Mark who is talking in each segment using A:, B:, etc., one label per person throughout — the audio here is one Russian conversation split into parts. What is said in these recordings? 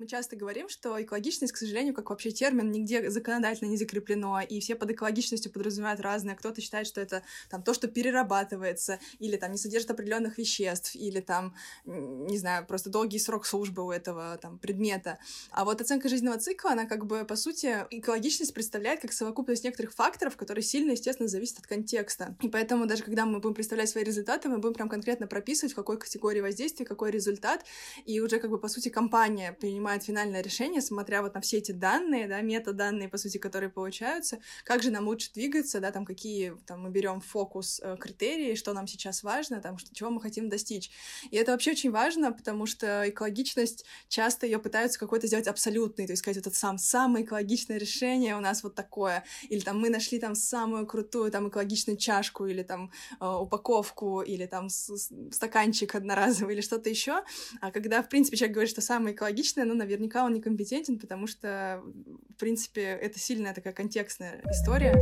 A: Мы часто говорим, что экологичность, к сожалению, как вообще термин, нигде законодательно не закреплено, и все под экологичностью подразумевают разное. Кто-то считает, что это там то, что перерабатывается, или там не содержит определенных веществ, или там, не знаю, просто долгий срок службы у этого там предмета. А вот оценка жизненного цикла, она как бы, по сути, экологичность представляет как совокупность некоторых факторов, которые сильно, естественно, зависят от контекста. И поэтому даже когда мы будем представлять свои результаты, мы будем прям конкретно прописывать, в какой категории воздействия, какой результат, и уже как бы, по сути, компания принимает принимает финальное решение, смотря вот на все эти данные, да, метаданные, по сути, которые получаются, как же нам лучше двигаться, да, там, какие, там, мы берем фокус э, критерии, что нам сейчас важно, там, что, чего мы хотим достичь. И это вообще очень важно, потому что экологичность, часто ее пытаются какой-то сделать абсолютной, то есть сказать, вот это сам, самое экологичное решение у нас вот такое, или там мы нашли там самую крутую там экологичную чашку, или там э, упаковку, или там стаканчик одноразовый, или что-то еще, а когда, в принципе, человек говорит, что самое экологичное, ну, наверняка он некомпетентен, потому что, в принципе, это сильная такая контекстная история.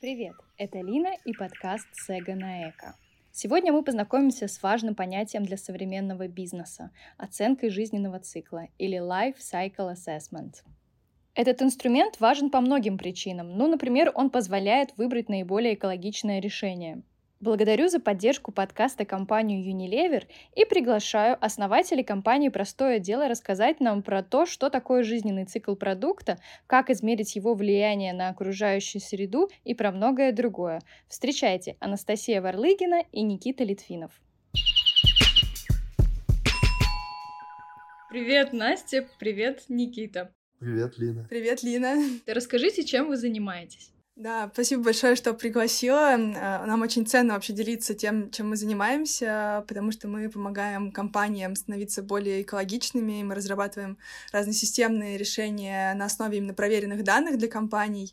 B: Привет, это Лина и подкаст Сега на Эко. Сегодня мы познакомимся с важным понятием для современного бизнеса – оценкой жизненного цикла или Life Cycle Assessment – этот инструмент важен по многим причинам. Ну, например, он позволяет выбрать наиболее экологичное решение. Благодарю за поддержку подкаста компанию Unilever и приглашаю основателей компании «Простое дело» рассказать нам про то, что такое жизненный цикл продукта, как измерить его влияние на окружающую среду и про многое другое. Встречайте Анастасия Варлыгина и Никита Литвинов. Привет, Настя, привет, Никита.
C: Привет, Лина.
A: Привет, Лина.
B: Расскажите, чем вы занимаетесь?
A: Да, спасибо большое, что пригласила. Э, нам очень ценно вообще делиться тем, чем мы занимаемся, потому что мы помогаем компаниям становиться более экологичными, мы разрабатываем разные системные решения на основе именно проверенных данных для компаний.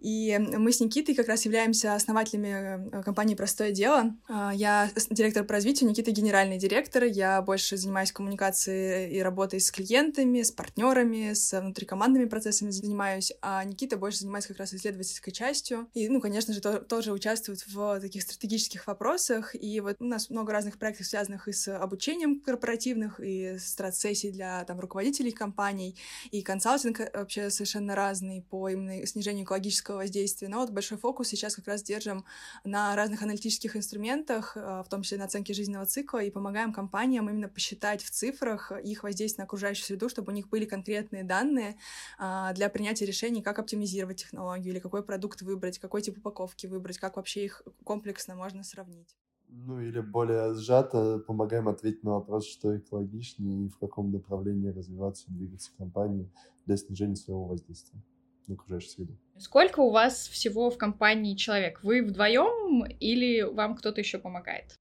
A: И мы с Никитой как раз являемся основателями э, компании «Простое дело». Э, я директор по развитию, Никита — генеральный директор. Я больше занимаюсь коммуникацией и работой с клиентами, с партнерами, с внутрикомандными процессами занимаюсь, а Никита больше занимается как раз исследовательской частью. И, ну, конечно же, то, тоже участвует в таких стратегических вопросах. И вот у нас много разных проектов, связанных и с обучением корпоративных, и страт-сессий для там, руководителей компаний, и консалтинг э, вообще совершенно разный по именно снижению экологического воздействия. Но вот большой фокус сейчас как раз держим на разных аналитических инструментах, э, в том числе на оценке жизненного цикла, и помогаем компаниям именно посчитать в цифрах их воздействие на окружающую среду, чтобы у них были конкретные данные а, для принятия решений, как оптимизировать технологию или какой продукт продукт выбрать, какой тип упаковки выбрать, как вообще их комплексно можно сравнить.
C: Ну или более сжато помогаем ответить на вопрос, что экологичнее и в каком направлении развиваться и двигаться компании для снижения своего воздействия на окружающую среду.
B: Сколько у вас всего в компании человек? Вы вдвоем или вам кто-то еще помогает?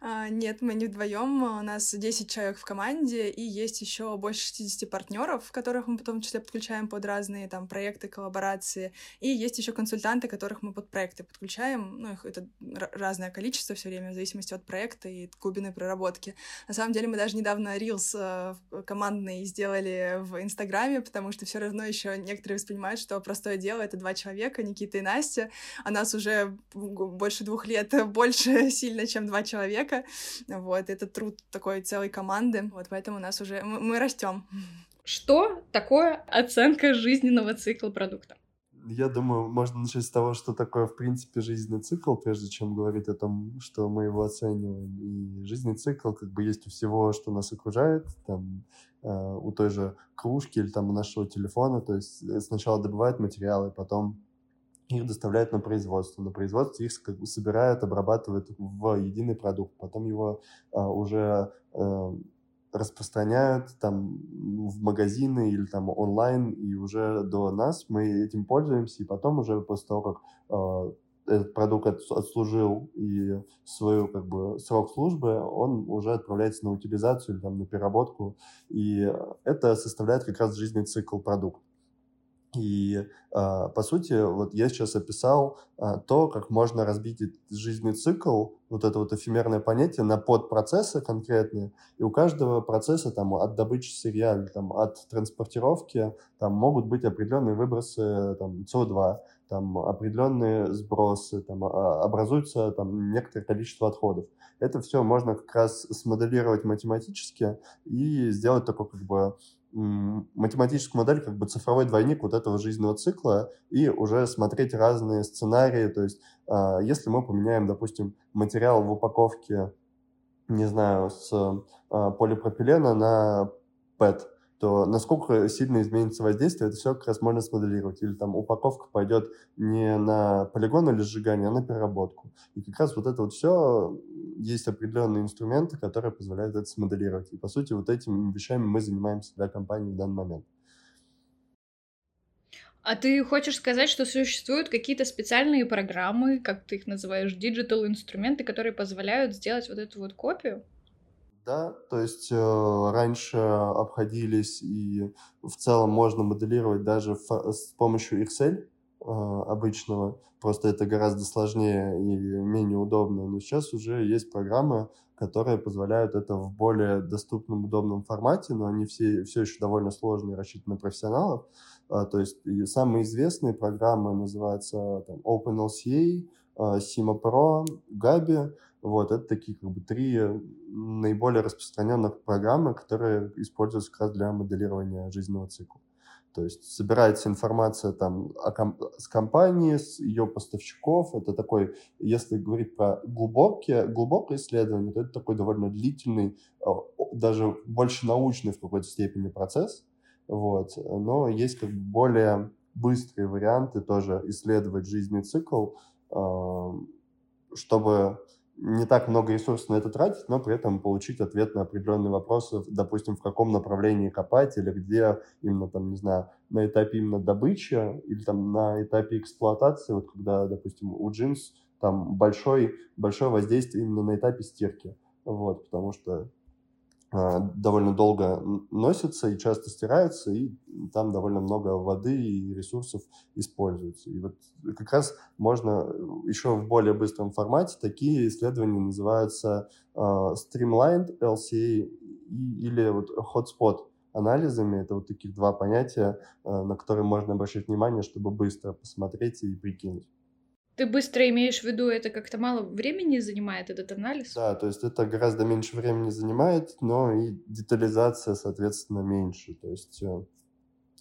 A: А, нет, мы не вдвоем. У нас 10 человек в команде, и есть еще больше 60 партнеров, которых мы в числе подключаем под разные там проекты, коллаборации. И есть еще консультанты, которых мы под проекты подключаем. Ну, их это разное количество все время, в зависимости от проекта и глубины проработки. На самом деле мы даже недавно Reels э, командный сделали в Инстаграме, потому что все равно еще некоторые воспринимают, что простое дело — это два человека, Никита и Настя, а нас уже больше двух лет больше сильно, чем два человека человека. Вот, это труд такой целой команды. Вот, поэтому у нас уже... Мы, мы растем.
B: Что такое оценка жизненного цикла продукта?
C: Я думаю, можно начать с того, что такое, в принципе, жизненный цикл, прежде чем говорить о том, что мы его оцениваем. И жизненный цикл как бы есть у всего, что нас окружает, там, э, у той же кружки или там у нашего телефона. То есть э, сначала добывают материалы, потом их доставляют на производство. На производстве их как бы собирают, обрабатывают в единый продукт. Потом его а, уже а, распространяют там в магазины или там онлайн, и уже до нас мы этим пользуемся, и потом уже после того, как э, этот продукт отслужил и свою как бы срок службы, он уже отправляется на утилизацию или там на переработку, и это составляет как раз жизненный цикл продукта. И, э, по сути, вот я сейчас описал э, то, как можно разбить жизненный цикл, вот это вот эфемерное понятие, на подпроцессы конкретные. И у каждого процесса, там, от добычи сырья, там, от транспортировки, там могут быть определенные выбросы там, СО2. там определенные сбросы, там а, образуется там некоторое количество отходов. Это все можно как раз смоделировать математически и сделать такой как бы математическую модель, как бы цифровой двойник вот этого жизненного цикла и уже смотреть разные сценарии. То есть, а, если мы поменяем, допустим, материал в упаковке, не знаю, с а, полипропилена на PET, то насколько сильно изменится воздействие, это все как раз можно смоделировать. Или там упаковка пойдет не на полигон или сжигание, а на переработку. И как раз вот это вот все, есть определенные инструменты, которые позволяют это смоделировать. И, по сути, вот этими вещами мы занимаемся для компании в данный момент.
B: А ты хочешь сказать, что существуют какие-то специальные программы, как ты их называешь, digital инструменты, которые позволяют сделать вот эту вот копию?
C: Да, то есть э, раньше обходились и в целом можно моделировать даже с помощью Excel э, обычного, просто это гораздо сложнее и менее удобно, но сейчас уже есть программы, которые позволяют это в более доступном, удобном формате, но они все, все еще довольно сложные, рассчитаны на профессионалов. А, то есть самые известные программы называются там, OpenLCA, Sima Pro, Gabi, вот, это такие как бы три наиболее распространенных программы, которые используются как раз для моделирования жизненного цикла. То есть собирается информация там о ком- с компании, с ее поставщиков. Это такой, если говорить про глубокие, глубокое исследование, то это такой довольно длительный, а, даже больше научный в какой-то степени процесс. Вот. Но есть как бы более быстрые варианты тоже исследовать жизненный цикл, а, чтобы не так много ресурсов на это тратить, но при этом получить ответ на определенные вопросы, допустим, в каком направлении копать или где именно там, не знаю, на этапе именно добычи или там на этапе эксплуатации, вот когда, допустим, у джинс там большой, большое воздействие именно на этапе стирки, вот, потому что довольно долго носится и часто стирается, и там довольно много воды и ресурсов используется. И вот как раз можно э, еще в более быстром формате такие исследования называются uh, Streamlined LCA или вот Hotspot анализами. Это вот таких два понятия, uh, на которые можно обращать внимание, чтобы быстро посмотреть и прикинуть.
B: Ты быстро имеешь в виду, это как-то мало времени занимает этот анализ?
C: Да, то есть это гораздо меньше времени занимает, но и детализация, соответственно, меньше. То есть э,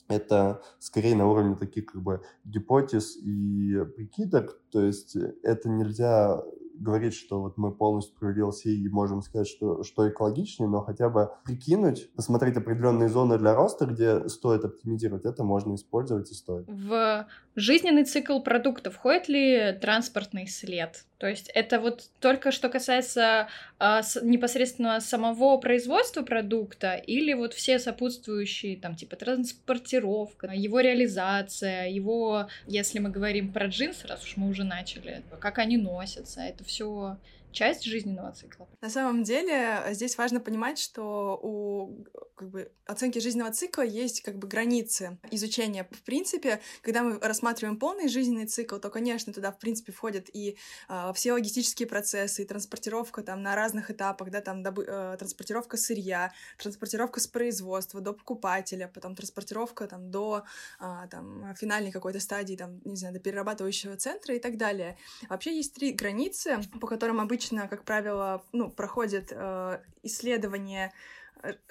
C: это скорее на уровне таких как бы гипотез и прикидок, то есть это нельзя говорить, что вот мы полностью провели LCA и можем сказать, что, что экологичнее, но хотя бы прикинуть, посмотреть определенные зоны для роста, где стоит оптимизировать, это можно использовать и стоит.
B: В жизненный цикл продукта входит ли транспортный след? То есть это вот только что касается а, с, непосредственно самого производства продукта или вот все сопутствующие, там, типа транспортировка, его реализация, его, если мы говорим про джинсы, раз уж мы уже начали, как они носятся, это все часть жизненного цикла.
A: На самом деле здесь важно понимать, что у как бы, оценки жизненного цикла есть как бы границы изучения. В принципе, когда мы рассматриваем полный жизненный цикл, то, конечно, туда, в принципе, входят и э, все логистические процессы, и транспортировка там на разных этапах, да, там добы, э, транспортировка сырья, транспортировка с производства до покупателя, потом транспортировка там до э, там, финальной какой-то стадии, там, не знаю, до перерабатывающего центра и так далее. Вообще есть три границы, по которым обычно, как правило, ну, проходит э, исследование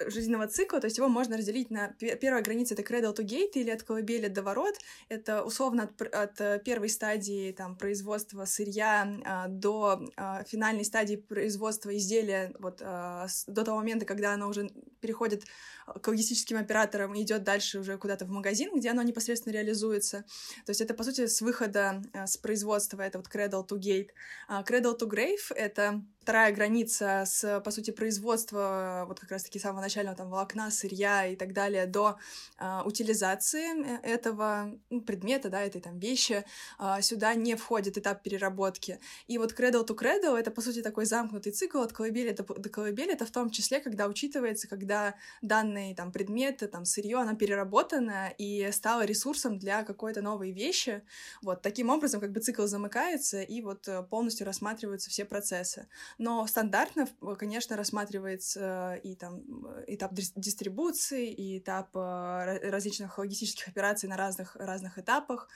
A: жизненного цикла, то есть его можно разделить на первая граница это cradle to gate или от колыбели до ворот, это условно от, от э, первой стадии там производства сырья а, до а, финальной стадии производства изделия вот а, с, до того момента, когда оно уже переходит к логистическим операторам и идет дальше уже куда-то в магазин, где оно непосредственно реализуется. То есть это, по сути, с выхода с производства, это вот cradle to gate. Cradle to grave — это вторая граница с, по сути, производства вот как раз-таки самого начального там волокна, сырья и так далее до а, утилизации э, этого ну, предмета, да, этой там вещи, а, сюда не входит этап переработки. И вот cradle to cradle — это, по сути, такой замкнутый цикл от колыбели до, до колыбели, это в том числе, когда учитывается, когда данный там предмет, там сырье, оно переработано и стало ресурсом для какой-то новой вещи. Вот таким образом как бы цикл замыкается и вот э, полностью рассматриваются все процессы. Но стандартно, конечно, рассматривается и там этап дистрибуции, и этап различных логистических операций на разных, разных этапах,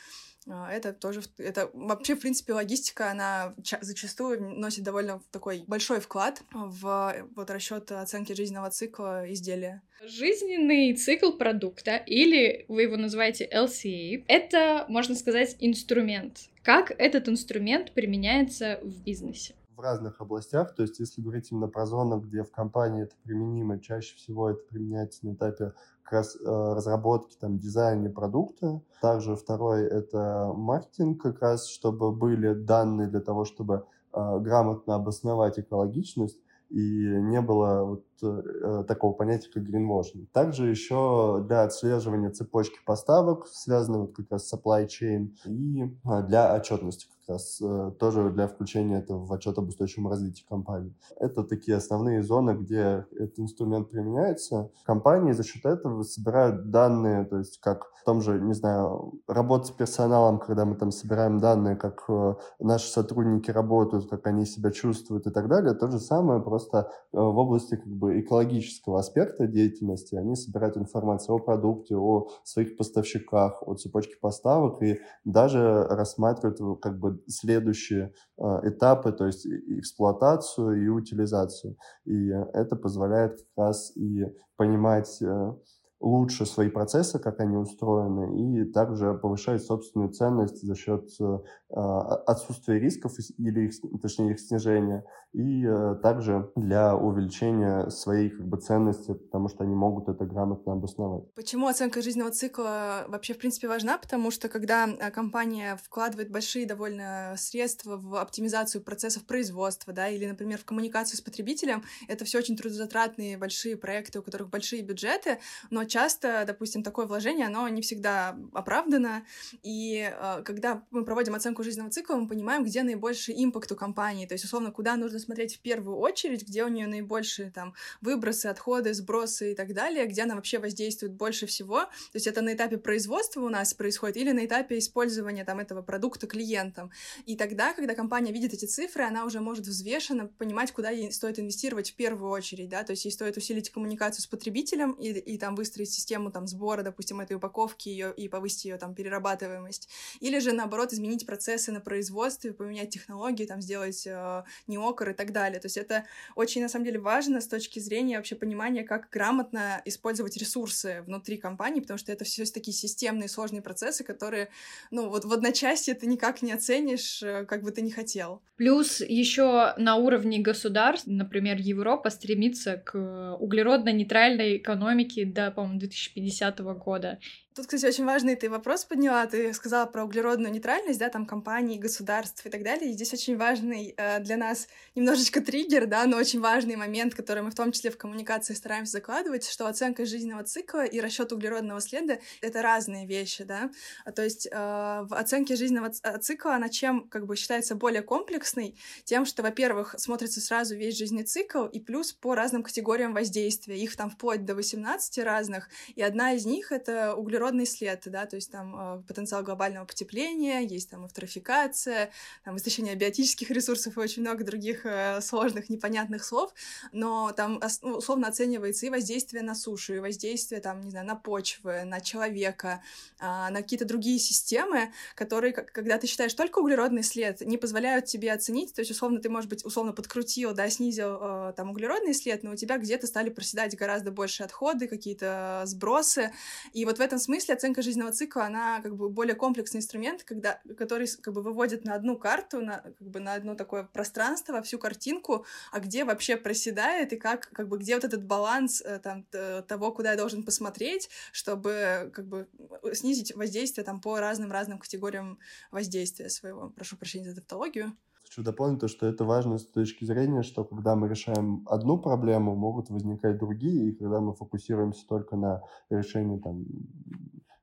A: А, это тоже, это вообще, в принципе, логистика, она зачастую носит довольно такой большой вклад в вот расчет оценки жизненного цикла изделия.
B: Жизненный цикл продукта, или вы его называете LCA, это, можно сказать, инструмент. Как этот инструмент применяется в бизнесе?
C: В разных областях. То есть, если говорить именно про зону, где в компании это применимо, чаще всего это применяется на этапе как раз э, разработки, там, дизайна продукта. Также второй — это маркетинг, как раз, чтобы были данные для того, чтобы э, грамотно обосновать экологичность и не было вот э, такого понятия, как greenwashing. Также еще для отслеживания цепочки поставок, связанной вот как раз с supply chain, и э, для отчетности как раз э, тоже для включения этого в отчет об устойчивом развитии компании. Это такие основные зоны, где этот инструмент применяется. Компании за счет этого собирают данные, то есть как в том же, не знаю, работа с персоналом, когда мы там собираем данные, как э, наши сотрудники работают, как они себя чувствуют и так далее. То же самое, просто э, в области как бы экологического аспекта деятельности они собирают информацию о продукте, о своих поставщиках, о цепочке поставок и даже рассматривают как бы следующие э, этапы, то есть эксплуатацию и утилизацию. И это позволяет как раз и понимать э, лучше свои процессы, как они устроены, и также повышает собственную ценность за счет э, отсутствия рисков или, их, точнее, их снижения, и э, также для увеличения своей как бы, ценности, потому что они могут это грамотно обосновать.
A: Почему оценка жизненного цикла вообще, в принципе, важна? Потому что когда э, компания вкладывает большие довольно средства в оптимизацию процессов производства, да, или, например, в коммуникацию с потребителем, это все очень трудозатратные большие проекты, у которых большие бюджеты, но часто, допустим, такое вложение, оно не всегда оправдано, и э, когда мы проводим оценку жизненного цикла, мы понимаем, где наибольший импакт у компании, то есть, условно, куда нужно смотреть в первую очередь, где у нее наибольшие там выбросы, отходы, сбросы и так далее, где она вообще воздействует больше всего, то есть это на этапе производства у нас происходит или на этапе использования там этого продукта клиентам, и тогда, когда компания видит эти цифры, она уже может взвешенно понимать, куда ей стоит инвестировать в первую очередь, да, то есть ей стоит усилить коммуникацию с потребителем и, и там выстроить выстроить систему там сбора, допустим, этой упаковки ее и повысить ее там перерабатываемость, или же наоборот изменить процессы на производстве, поменять технологии, там сделать э, неокор и так далее. То есть это очень на самом деле важно с точки зрения вообще понимания, как грамотно использовать ресурсы внутри компании, потому что это все такие системные сложные процессы, которые, ну вот в одночасье ты никак не оценишь, э, как бы ты не хотел.
B: Плюс еще на уровне государств, например, Европа стремится к углеродно-нейтральной экономике до, по-моему, 2050 года.
A: Тут, кстати, очень важный ты вопрос подняла. Ты сказала про углеродную нейтральность, да, там компаний, государств и так далее. И здесь очень важный э, для нас немножечко триггер, да, но очень важный момент, который мы в том числе в коммуникации стараемся закладывать, что оценка жизненного цикла и расчет углеродного следа — это разные вещи, да. А, то есть э, в оценке жизненного э, цикла она чем как бы считается более комплексной? Тем, что, во-первых, смотрится сразу весь жизненный цикл и плюс по разным категориям воздействия. Их там вплоть до 18 разных, и одна из них — это углеродный углеродный след, да, то есть там э, потенциал глобального потепления, есть там эвтрофикация, там истощение биотических ресурсов и очень много других э, сложных, непонятных слов, но там ну, условно оценивается и воздействие на сушу, и воздействие там, не знаю, на почвы, на человека, э, на какие-то другие системы, которые, когда ты считаешь только углеродный след, не позволяют тебе оценить, то есть условно ты, может быть, условно подкрутил, да, снизил э, там углеродный след, но у тебя где-то стали проседать гораздо больше отходы, какие-то сбросы, и вот в этом смысле смысле оценка жизненного цикла, она как бы более комплексный инструмент, когда, который как бы выводит на одну карту, на, как бы на одно такое пространство, всю картинку, а где вообще проседает и как, как бы где вот этот баланс э, там, того, куда я должен посмотреть, чтобы как бы снизить воздействие там по разным-разным категориям воздействия своего. Прошу прощения за тавтологию
C: хочу дополнить то, что это важно с точки зрения, что когда мы решаем одну проблему, могут возникать другие, и когда мы фокусируемся только на решении там,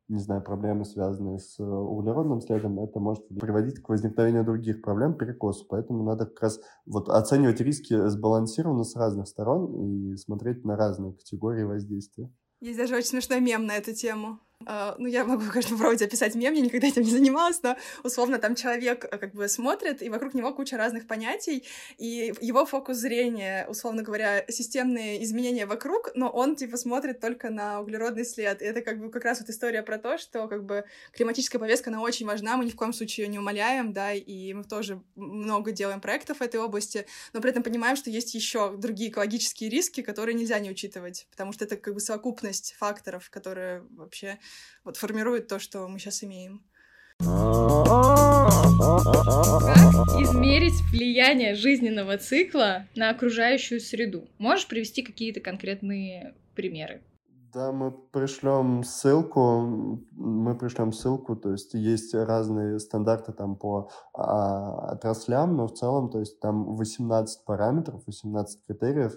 C: не знаю, проблемы, связанные с э, углеродным следом, это может приводить к возникновению других проблем, перекосу. Поэтому надо как раз вот оценивать риски сбалансированно с разных сторон и смотреть на разные категории воздействия.
A: Есть даже очень смешной мем на эту тему. Uh, ну, я могу, конечно, попробовать описать мем, я никогда этим не занималась, но условно там человек э, как бы смотрит, и вокруг него куча разных понятий, и его фокус зрения, условно говоря, системные изменения вокруг, но он, типа, смотрит только на углеродный след. И это как бы как раз вот история про то, что как бы климатическая повестка, она очень важна, мы ни в коем случае ее не умаляем, да, и мы тоже много делаем проектов в этой области, но при этом понимаем, что есть еще другие экологические риски, которые нельзя не учитывать, потому что это как бы совокупность факторов, которые вообще вот формируют то, что мы сейчас имеем. Как
B: измерить влияние жизненного цикла на окружающую среду? Можешь привести какие-то конкретные примеры?
C: Да, мы пришлем ссылку, мы пришлем ссылку, то есть есть разные стандарты там по а, отраслям, но в целом, то есть там 18 параметров, 18 критериев,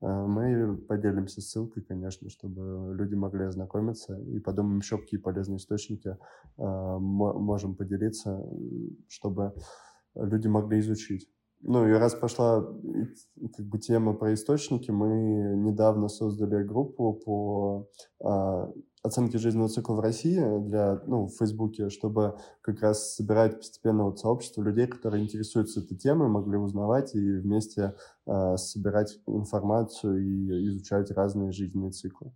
C: мы поделимся ссылкой, конечно, чтобы люди могли ознакомиться и подумаем еще, какие полезные источники э, можем поделиться, чтобы люди могли изучить. Ну и раз пошла как бы тема про источники, мы недавно создали группу по а, оценке жизненного цикла в России для, ну, в Фейсбуке, чтобы как раз собирать постепенно вот сообщество людей, которые интересуются этой темой, могли узнавать и вместе а, собирать информацию и изучать разные жизненные циклы.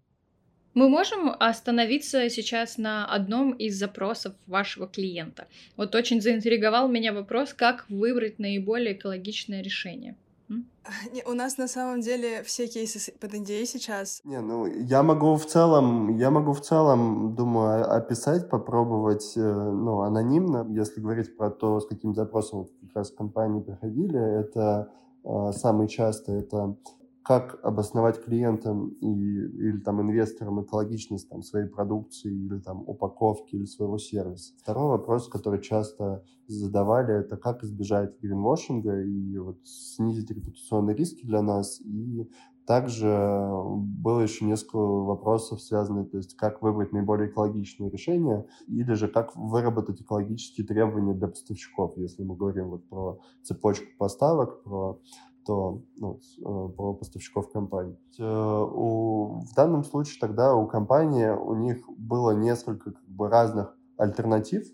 B: Мы можем остановиться сейчас на одном из запросов вашего клиента. Вот очень заинтриговал меня вопрос, как выбрать наиболее экологичное решение.
A: Не, у нас на самом деле все кейсы под NDA сейчас.
C: Не, ну я могу в целом, я могу в целом, думаю, описать, попробовать, э, ну, анонимно, если говорить про то, с каким запросом как раз компании приходили, это э, самый часто это как обосновать клиентам и, или там инвесторам экологичность там, своей продукции или там упаковки или своего сервиса. Второй вопрос, который часто задавали, это как избежать гринвошинга и вот снизить репутационные риски для нас. И также было еще несколько вопросов, связанных, то есть как выбрать наиболее экологичное решение, или же как выработать экологические требования для поставщиков, если мы говорим вот про цепочку поставок, про то ну, э, про поставщиков компании. Э, у, в данном случае тогда у компании у них было несколько как бы, разных альтернатив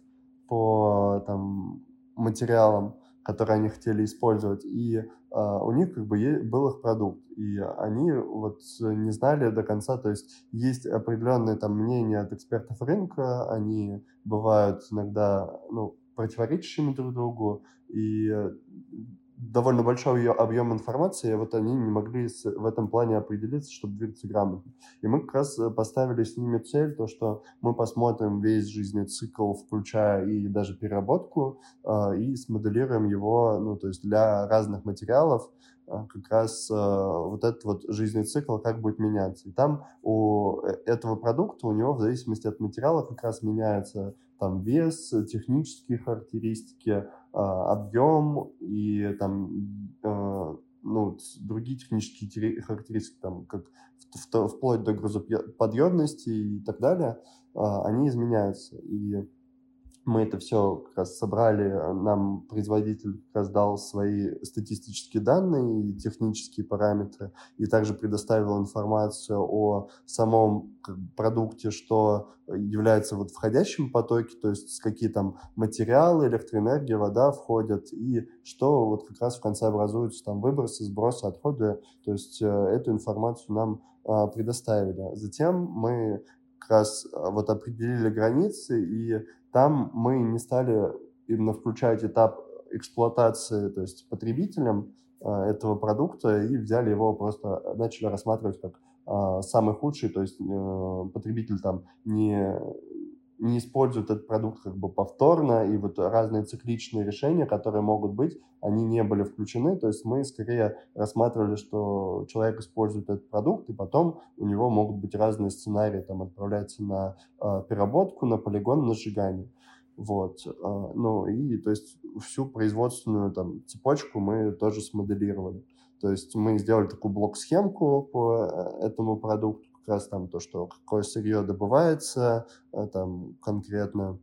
C: по там, материалам, которые они хотели использовать, и а, у них как бы был их продукт, и они вот не знали до конца, то есть есть определенные там мнения от экспертов рынка, они бывают иногда ну, противоречащими друг другу, и довольно большой объем информации, и вот они не могли в этом плане определиться, чтобы двигаться грамотно. И мы как раз э, поставили с ними цель, то, что мы посмотрим весь жизненный цикл, включая и даже переработку, а, и смоделируем его, ну, то есть для разных материалов, а, как раз э, вот этот вот жизненный цикл как будет меняться. И там у э, этого продукта, у него в зависимости от материала как раз меняется там вес, технические характеристики, объем и там а, ну, другие технические характеристики, там, как вплоть до грузоподъемности и так далее, а, они изменяются. И мы это все как раз собрали, нам производитель как раз дал свои статистические данные и технические параметры, и также предоставил информацию о самом продукте, что является вот входящим потоке, то есть какие там материалы, электроэнергия, вода входят, и что вот как раз в конце образуются там выбросы, сбросы, отходы, то есть э, эту информацию нам а, предоставили. Затем мы как раз а, вот определили границы и там мы не стали именно включать этап эксплуатации, то есть потребителям а, этого продукта и взяли его просто, начали рассматривать как а, самый худший, то есть э, потребитель там не не используют этот продукт как бы повторно, и вот разные цикличные решения, которые могут быть, они не были включены, то есть мы скорее рассматривали, что человек использует этот продукт, и потом у него могут быть разные сценарии, там отправляется на э, переработку, на полигон, на сжигание. Вот. Э, ну и то есть всю производственную там цепочку мы тоже смоделировали. То есть мы сделали такую блок-схемку по э, этому продукту, как раз там то, что какое сырье добывается, э, там конкретно,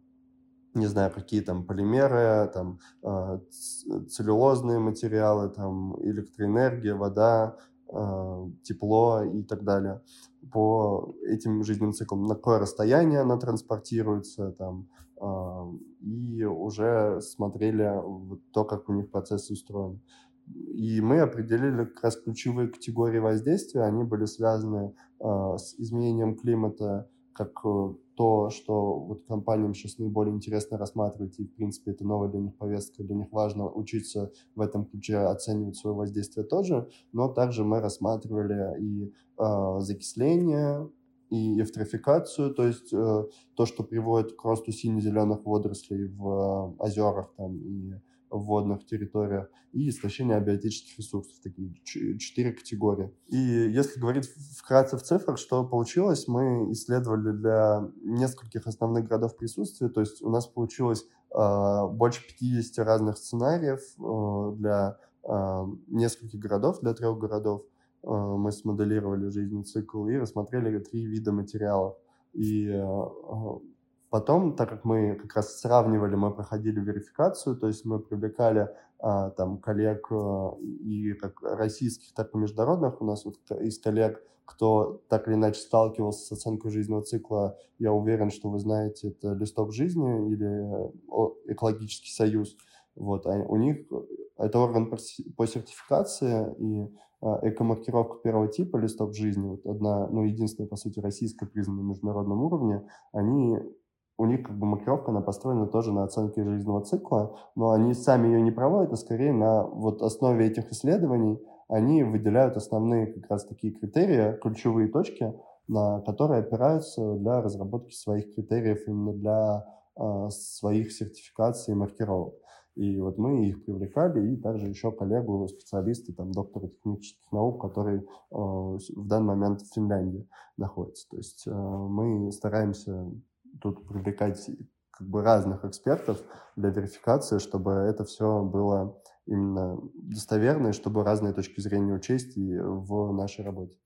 C: не знаю, какие там полимеры, там э, целлюлозные материалы, там электроэнергия, вода, тепло и так далее по этим жизненным циклам, на какое расстояние она транспортируется, там, и уже смотрели то, как у них процессы устроены. И мы определили как раз ключевые категории воздействия. Они были связаны э, с изменением климата, как э, то, что вот компаниям сейчас наиболее интересно рассматривать, и, в принципе, это новая для них повестка, для них важно учиться в этом ключе оценивать свое воздействие тоже, но также мы рассматривали и э, закисление, и эвтрофикацию, то есть э, то, что приводит к росту сине-зеленых водорослей в э, озерах там, и в водных территориях, и истощение абиотических ресурсов, такие четыре категории. И если говорить вкратце в цифрах, что получилось, мы исследовали для нескольких основных городов присутствия, то есть у нас получилось э, больше 50 разных сценариев э, для э, нескольких городов, для трех городов, Э, мы смоделировали жизненный цикл и рассмотрели три вида материалов. И э, потом, так как мы как раз сравнивали, мы проходили верификацию, то есть мы привлекали там коллег и как российских, так и международных. У нас вот из коллег, кто так или иначе сталкивался с оценкой жизненного цикла, я уверен, что вы знаете, это листок жизни или экологический союз. Вот, а у них это орган по сертификации, и а, экомаркировка первого типа листов жизни, вот одна, ну, единственная, по сути, российская признанная на международном уровне, они, у них как бы маркировка, она построена тоже на оценке жизненного цикла, но они сами ее не проводят, а скорее на вот основе этих исследований они выделяют основные как раз такие критерии, ключевые точки, на которые опираются для разработки своих критериев именно для э, своих сертификаций и маркировок. И вот мы их привлекали, и также еще коллегу, специалисты, там, доктора технических наук, который э, в данный момент в Финляндии находится. То есть э, мы стараемся тут привлекать как бы разных экспертов для верификации, чтобы это все было именно достоверно, и чтобы разные точки зрения учесть и в нашей работе.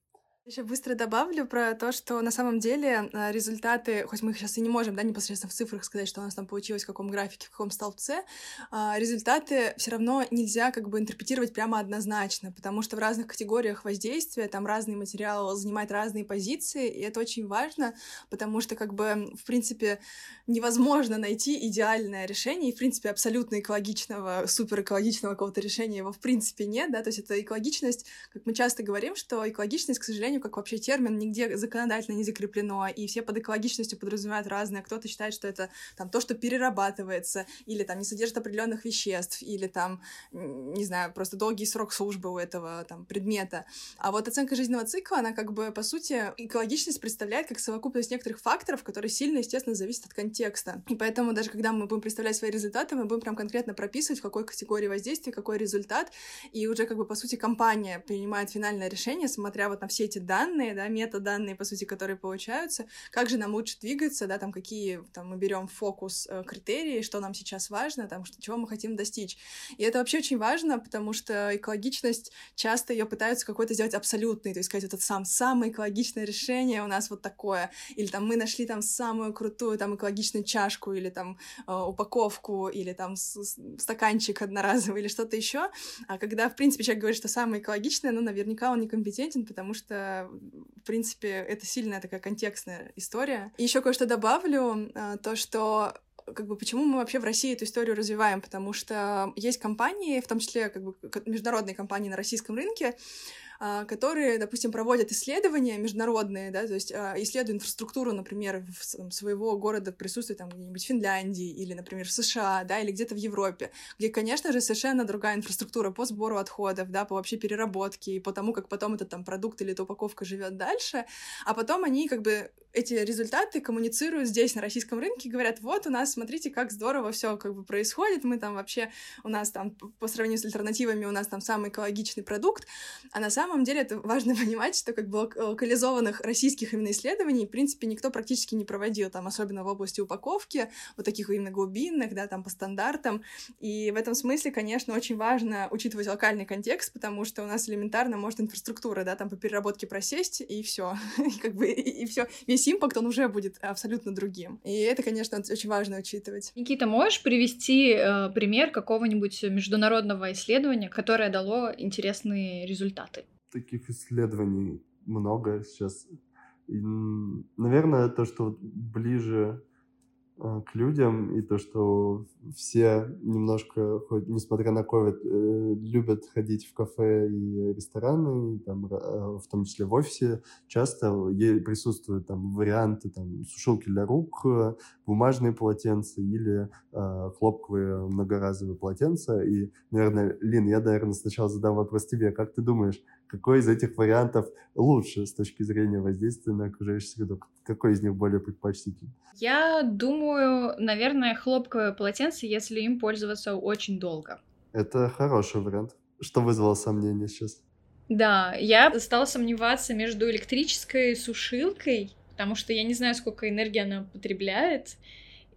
A: Еще быстро добавлю про то, что на самом деле а, результаты, хоть мы сейчас и не можем, да, непосредственно в цифрах сказать, что у нас там получилось, в каком графике, в каком столбце, а, результаты все равно нельзя как бы интерпретировать прямо однозначно, потому что в разных категориях воздействия там разный материал занимает разные позиции, и это очень важно, потому что как бы, в принципе, невозможно найти идеальное решение, и, в принципе, абсолютно экологичного, супер экологичного какого-то решения его в принципе нет, да, то есть это экологичность, как мы часто говорим, что экологичность, к сожалению, как вообще термин нигде законодательно не закреплено, и все под экологичностью подразумевают разное. Кто-то считает, что это там то, что перерабатывается, или там не содержит определенных веществ, или там, не знаю, просто долгий срок службы у этого там предмета. А вот оценка жизненного цикла, она как бы, по сути, экологичность представляет как совокупность некоторых факторов, которые сильно, естественно, зависят от контекста. И поэтому даже когда мы будем представлять свои результаты, мы будем прям конкретно прописывать, в какой категории воздействия, какой результат, и уже как бы, по сути, компания принимает финальное решение, смотря вот на все эти данные, да, метаданные, по сути, которые получаются, как же нам лучше двигаться, да, там, какие, там, мы берем фокус, э, критерии, что нам сейчас важно, там, что, чего мы хотим достичь. И это вообще очень важно, потому что экологичность, часто ее пытаются какой-то сделать абсолютной, то есть сказать, вот это сам, самое экологичное решение у нас вот такое, или там мы нашли там самую крутую там экологичную чашку, или там э, упаковку, или там стаканчик одноразовый, или что-то еще, а когда, в принципе, человек говорит, что самое экологичное, ну, наверняка он некомпетентен, потому что в принципе, это сильная такая контекстная история. И еще кое-что добавлю, а, то, что как бы почему мы вообще в России эту историю развиваем, потому что есть компании, в том числе как бы международные компании на российском рынке, которые, допустим, проводят исследования международные, да, то есть а, исследуют инфраструктуру, например, своего города присутствия там где-нибудь в Финляндии или, например, в США, да, или где-то в Европе, где, конечно же, совершенно другая инфраструктура по сбору отходов, да, по вообще переработке и по тому, как потом этот там продукт или эта упаковка живет дальше, а потом они как бы эти результаты коммуницируют здесь, на российском рынке, говорят, вот у нас, смотрите, как здорово все как бы происходит, мы там вообще, у нас там по сравнению с альтернативами, у нас там самый экологичный продукт, а на самом самом деле это важно понимать, что как бы локализованных российских именно исследований, в принципе, никто практически не проводил, там, особенно в области упаковки, вот таких именно глубинных, да, там, по стандартам. И в этом смысле, конечно, очень важно учитывать локальный контекст, потому что у нас элементарно может инфраструктура, да, там, по переработке просесть, и все, как бы, и все, весь импакт, он уже будет абсолютно другим. И это, конечно, очень важно учитывать.
B: Никита, можешь привести э, пример какого-нибудь международного исследования, которое дало интересные результаты?
C: Таких исследований много сейчас. И, наверное, то, что ближе Э, к людям, и то, что все немножко, хоть, несмотря на COVID, э, любят ходить в кафе и рестораны, и, там, э, в том числе в офисе, часто присутствуют там варианты там, сушилки для рук, бумажные полотенца или э, хлопковые многоразовые полотенца. И, наверное, Лин, я, наверное, сначала задам вопрос тебе. Как ты думаешь, какой из этих вариантов лучше с точки зрения воздействия на окружающую среду? Какой из них более предпочтительный?
B: Я думаю, наверное, хлопковое полотенце, если им пользоваться очень долго.
C: Это хороший вариант. Что вызвало сомнения сейчас?
B: Да, я стала сомневаться между электрической сушилкой, потому что я не знаю, сколько энергии она потребляет,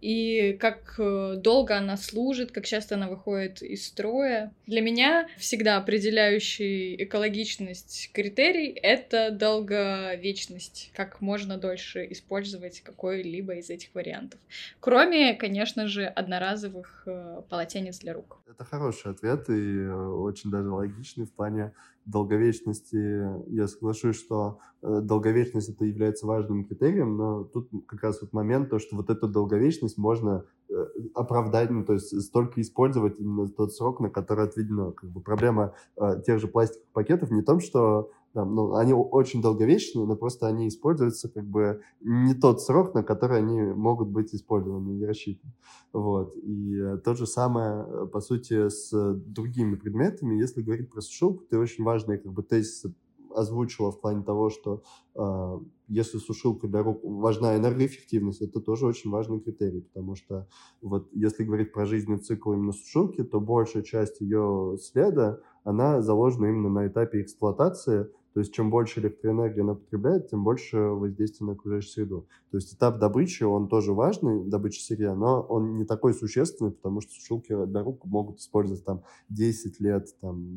B: и как э, долго она служит, как часто она выходит из строя. Для меня всегда определяющий экологичность критерий — это долговечность, как можно дольше использовать какой-либо из этих вариантов. Кроме, конечно же, одноразовых э, полотенец для рук.
C: Это хороший ответ и э, очень даже логичный в плане долговечности. Я соглашусь, что э, долговечность это является важным критерием, но тут как раз вот момент, то, что вот эту долговечность можно э, оправдать, ну, то есть столько использовать именно тот срок, на который отведено. Как бы проблема э, тех же пластиковых пакетов не в том, что там, ну, они очень долговечные, но просто они используются как бы не тот срок, на который они могут быть использованы и рассчитаны. Вот. И э, то же самое, э, по сути, с другими предметами. Если говорить про сушилку, ты очень важные как бы тезисы озвучила в плане того, что э, если сушилка для рук важна энергоэффективность, это тоже очень важный критерий, потому что вот если говорить про жизненный цикл именно сушилки, то большая часть ее следа, она заложена именно на этапе эксплуатации, то есть чем больше электроэнергии она потребляет, тем больше воздействия на окружающую среду. То есть этап добычи, он тоже важный, добыча сырья, но он не такой существенный, потому что сушилки для рук могут использовать там 10 лет, там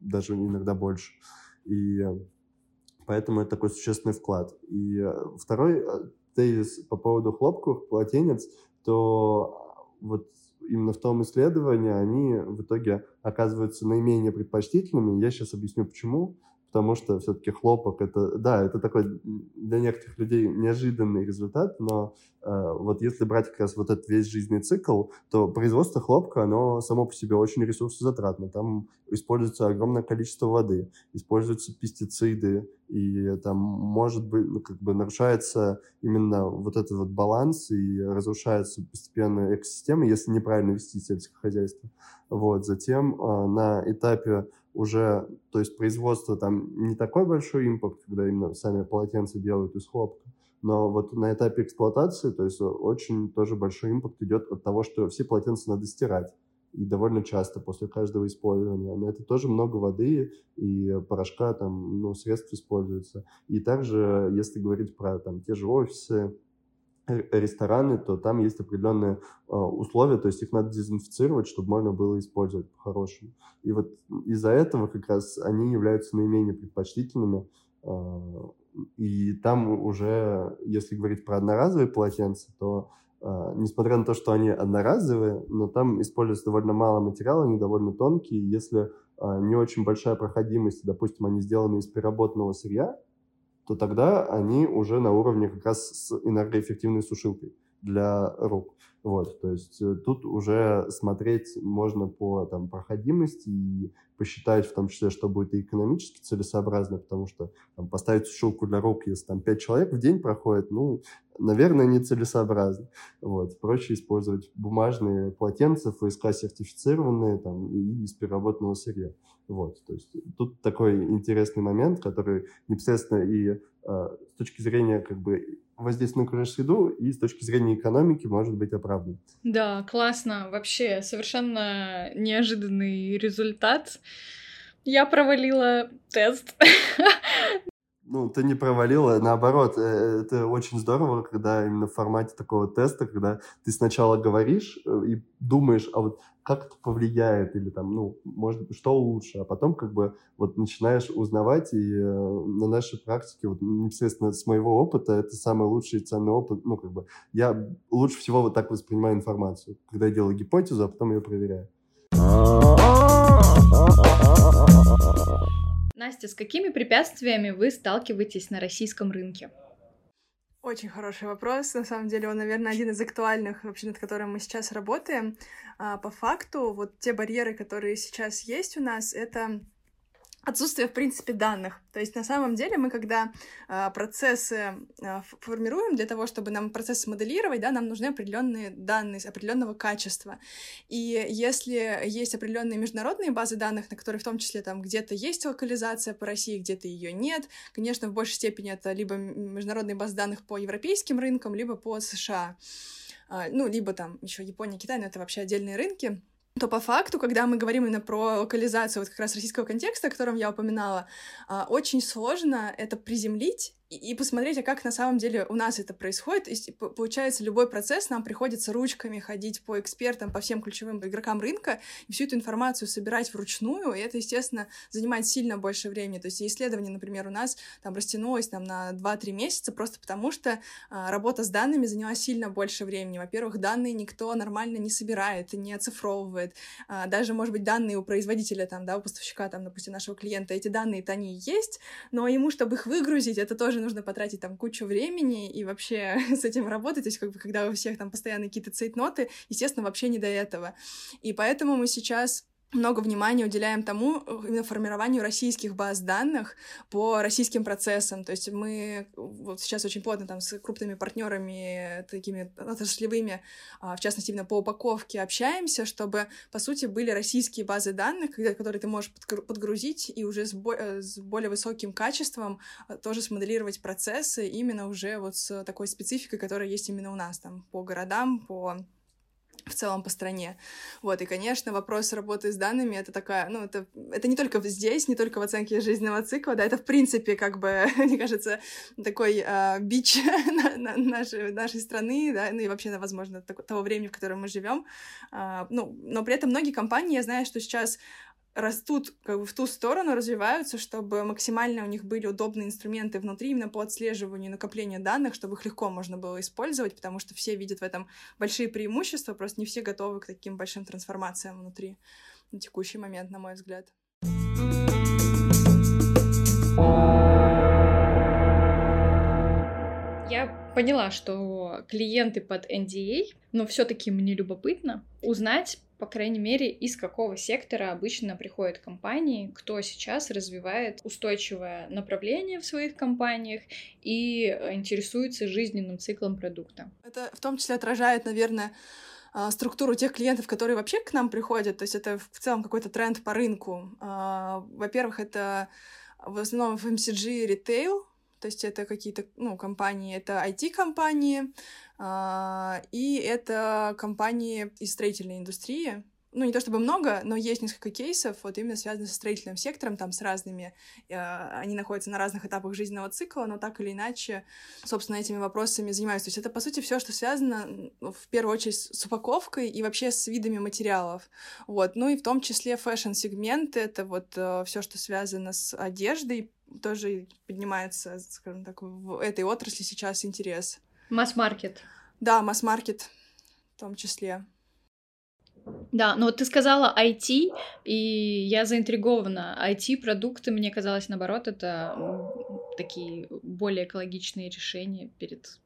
C: даже иногда больше. И поэтому это такой существенный вклад. И второй э, тезис по поводу хлопковых полотенец, то вот именно в том исследовании они в итоге оказываются наименее предпочтительными. Я сейчас объясню почему потому что все-таки хлопок это, да, это такой для некоторых людей неожиданный результат, но э, вот если брать как раз вот этот весь жизненный цикл, то производство хлопка, оно само по себе очень ресурсозатратно. Там используется огромное количество воды, используются пестициды, и там может быть, ну, как бы нарушается именно вот этот вот баланс и разрушается постепенно экосистема, если неправильно вести сельское хозяйство. Вот, затем э, на этапе уже, то есть производство там не такой большой импакт, когда именно сами полотенца делают из хлопка, но вот на этапе эксплуатации, то есть очень тоже большой импакт идет от того, что все полотенца надо стирать. И довольно часто после каждого использования. На это тоже много воды и порошка, там, ну, средств используется. И также, если говорить про там, те же офисы, рестораны, то там есть определенные э, условия, то есть их надо дезинфицировать, чтобы можно было использовать по-хорошему. И вот из-за этого как раз они являются наименее предпочтительными. Э, и там уже, если говорить про одноразовые полотенца, то э, несмотря на то, что они одноразовые, но там используется довольно мало материала, они довольно тонкие. Если э, не очень большая проходимость, допустим, они сделаны из переработанного сырья, то тогда они уже на уровне как раз с энергоэффективной сушилкой для рук. Вот, то есть э, тут уже смотреть можно по там, проходимости и посчитать в том числе, что будет экономически целесообразно, потому что там, поставить сушилку для рук, если там 5 человек в день проходит, ну, наверное, нецелесообразно. Вот. Проще использовать бумажные полотенца, ФСК сертифицированные там, и из переработанного сырья. Вот. То есть тут такой интересный момент, который непосредственно и э, с точки зрения как бы воздействия на окружающую среду и с точки зрения экономики может быть оправдан.
B: Да, классно. Вообще совершенно неожиданный результат. Я провалила тест.
C: Ну, ты не провалила, наоборот, э, это очень здорово, когда именно в формате такого теста, когда ты сначала говоришь э, и думаешь, а вот как это повлияет, или там, ну, может быть, что лучше, а потом как бы вот начинаешь узнавать, и э, на нашей практике, вот непосредственно с моего опыта, это самый лучший и ценный опыт, ну, как бы, я лучше всего вот так воспринимаю информацию, когда я делаю гипотезу, а потом ее проверяю.
B: Настя, с какими препятствиями вы сталкиваетесь на российском рынке?
A: Очень хороший вопрос. На самом деле он, наверное, один из актуальных, вообще, над которым мы сейчас работаем. А, по факту, вот те барьеры, которые сейчас есть у нас, это отсутствие, в принципе, данных. То есть, на самом деле, мы, когда э, процессы э, формируем для того, чтобы нам процесс моделировать, да, нам нужны определенные данные определенного качества. И если есть определенные международные базы данных, на которые в том числе там где-то есть локализация по России, где-то ее нет, конечно, в большей степени это либо международные базы данных по европейским рынкам, либо по США. Э, ну, либо там еще Япония, Китай, но это вообще отдельные рынки то по факту, когда мы говорим именно про локализацию вот как раз российского контекста, о котором я упоминала, а, очень сложно это приземлить и посмотреть, а как на самом деле у нас это происходит. И получается, любой процесс нам приходится ручками ходить по экспертам, по всем ключевым игрокам рынка, и всю эту информацию собирать вручную, и это, естественно, занимает сильно больше времени. То есть исследование, например, у нас там растянулось там, на 2-3 месяца просто потому, что а, работа с данными заняла сильно больше времени. Во-первых, данные никто нормально не собирает, не оцифровывает. А, даже, может быть, данные у производителя, там, да, у поставщика, там, допустим, нашего клиента, эти данные-то они есть, но ему, чтобы их выгрузить, это тоже тоже нужно потратить там кучу времени и вообще с этим работать, то есть как бы когда у всех там постоянно какие-то цейтноты, естественно, вообще не до этого. И поэтому мы сейчас много внимания уделяем тому, э, именно формированию российских баз данных по российским процессам. То есть мы вот сейчас очень плотно там с крупными партнерами, такими отраслевыми, а, в частности, именно по упаковке общаемся, чтобы, по сути, были российские базы данных, которые ты можешь подгрузить и уже с, бо э, с более высоким качеством э, тоже смоделировать процессы именно уже вот с такой спецификой, которая есть именно у нас там по городам, по в целом по стране. Вот, и, конечно, вопрос работы с данными — это такая, ну, это, это не только здесь, не только в оценке жизненного цикла, да, это, в принципе, как бы, мне кажется, такой э, бич на, на нашей, нашей страны, да, ну и вообще, возможно, того времени, в котором мы живем. Э, ну, но при этом многие компании, я знаю, что сейчас растут как бы в ту сторону, развиваются, чтобы максимально у них были удобные инструменты внутри именно по отслеживанию и накоплению данных, чтобы их легко можно было использовать, потому что все видят в этом большие преимущества, просто не все готовы к таким большим трансформациям внутри на текущий момент, на мой взгляд.
B: Я поняла, что клиенты под NDA, но все-таки мне любопытно узнать по крайней мере, из какого сектора обычно приходят компании, кто сейчас развивает устойчивое направление в своих компаниях и интересуется жизненным циклом продукта.
A: Это в том числе отражает, наверное, а, структуру тех клиентов, которые вообще к нам приходят. То есть это в целом какой-то тренд по рынку. А, во-первых, это в основном FMCG ритейл, то есть это какие-то, ну, компании, это IT-компании, а, и это компании из строительной индустрии. Ну, не то чтобы много, но есть несколько кейсов, вот именно связанных со строительным сектором, там с разными, э, они находятся на разных этапах жизненного цикла, но так или иначе, собственно, этими вопросами занимаются. То есть это, по сути, все, что связано, в первую очередь, с упаковкой и вообще с видами материалов. Вот. Ну и в том числе fashion-сегмент — это вот э, все, что связано с одеждой, тоже поднимается, скажем так, в этой отрасли сейчас интерес.
B: Масс-маркет.
A: Да, масс-маркет в том числе.
B: Да, но вот ты сказала IT, и я заинтригована. IT-продукты, мне казалось, наоборот, это такие более экологичные решения перед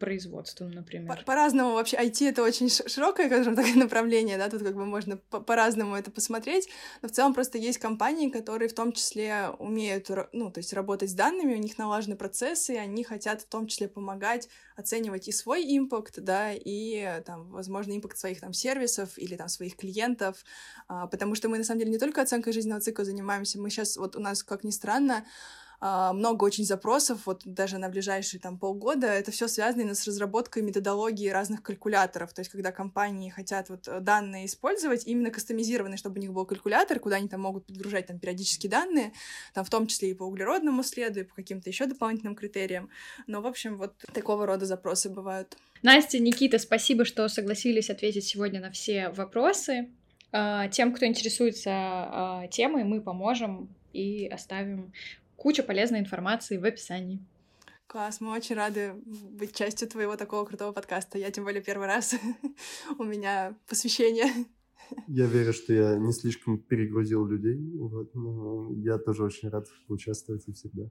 B: производством, например.
A: По-разному вообще. IT — это очень широкое, скажем так, направление, да, тут как бы можно по-разному это посмотреть, но в целом просто есть компании, которые в том числе умеют, ну, то есть работать с данными, у них налажены процессы, и они хотят в том числе помогать оценивать и свой импакт, да, и там, возможно, импакт своих там сервисов или там своих клиентов, а, потому что мы на самом деле не только оценкой жизненного цикла занимаемся, мы сейчас, вот у нас, как ни странно, много очень запросов, вот даже на ближайшие там полгода, это все связано с разработкой методологии разных калькуляторов, то есть когда компании хотят вот э, данные использовать, именно кастомизированные, чтобы у них был калькулятор, куда они там могут подгружать там периодически данные, там в том числе и по углеродному следу, и по каким-то еще дополнительным критериям, но, в общем, вот такого рода запросы бывают.
B: Настя, Никита, спасибо, что согласились ответить сегодня на все вопросы. А, тем, кто интересуется а, темой, мы поможем и оставим куча полезной информации в описании.
A: Класс, мы очень рады быть частью твоего такого крутого подкаста. Я тем более первый раз у меня посвящение
C: Я верю, что я не слишком перегрузил людей. Вот, но я тоже очень рад поучаствовать и всегда.